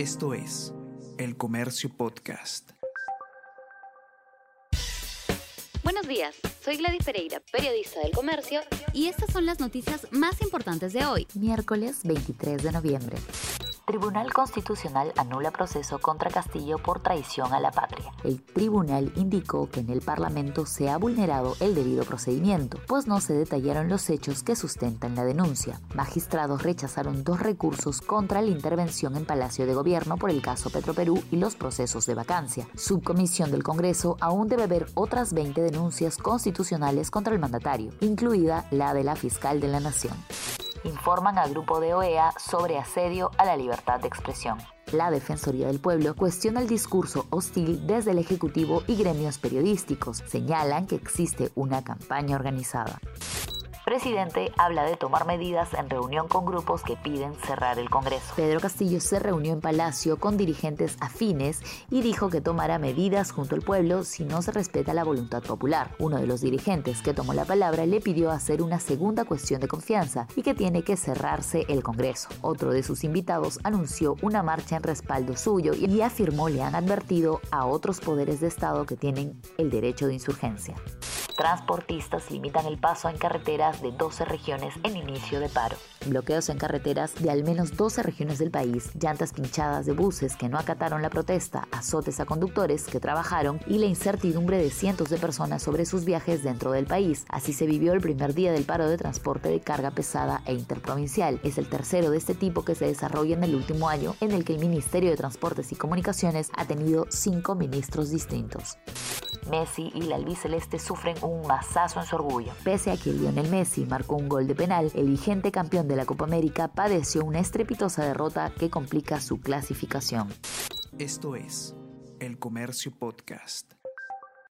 Esto es El Comercio Podcast. Buenos días, soy Gladys Pereira, periodista del Comercio, y estas son las noticias más importantes de hoy, miércoles 23 de noviembre. Tribunal Constitucional anula proceso contra Castillo por traición a la patria. El tribunal indicó que en el Parlamento se ha vulnerado el debido procedimiento, pues no se detallaron los hechos que sustentan la denuncia. Magistrados rechazaron dos recursos contra la intervención en Palacio de Gobierno por el caso Petroperú y los procesos de vacancia. Subcomisión del Congreso aún debe ver otras 20 denuncias constitucionales contra el mandatario, incluida la de la fiscal de la Nación informan al grupo de OEA sobre asedio a la libertad de expresión. La Defensoría del Pueblo cuestiona el discurso hostil desde el Ejecutivo y gremios periodísticos. Señalan que existe una campaña organizada presidente habla de tomar medidas en reunión con grupos que piden cerrar el Congreso. Pedro Castillo se reunió en Palacio con dirigentes afines y dijo que tomará medidas junto al pueblo si no se respeta la voluntad popular. Uno de los dirigentes que tomó la palabra le pidió hacer una segunda cuestión de confianza y que tiene que cerrarse el Congreso. Otro de sus invitados anunció una marcha en respaldo suyo y afirmó le han advertido a otros poderes de Estado que tienen el derecho de insurgencia transportistas limitan el paso en carreteras de 12 regiones en inicio de paro. Bloqueos en carreteras de al menos 12 regiones del país, llantas pinchadas de buses que no acataron la protesta, azotes a conductores que trabajaron y la incertidumbre de cientos de personas sobre sus viajes dentro del país. Así se vivió el primer día del paro de transporte de carga pesada e interprovincial. Es el tercero de este tipo que se desarrolla en el último año en el que el Ministerio de Transportes y Comunicaciones ha tenido cinco ministros distintos. Messi y la albiceleste sufren un masazo en su orgullo. Pese a que Lionel Messi marcó un gol de penal, el vigente campeón de la Copa América padeció una estrepitosa derrota que complica su clasificación. Esto es El Comercio Podcast.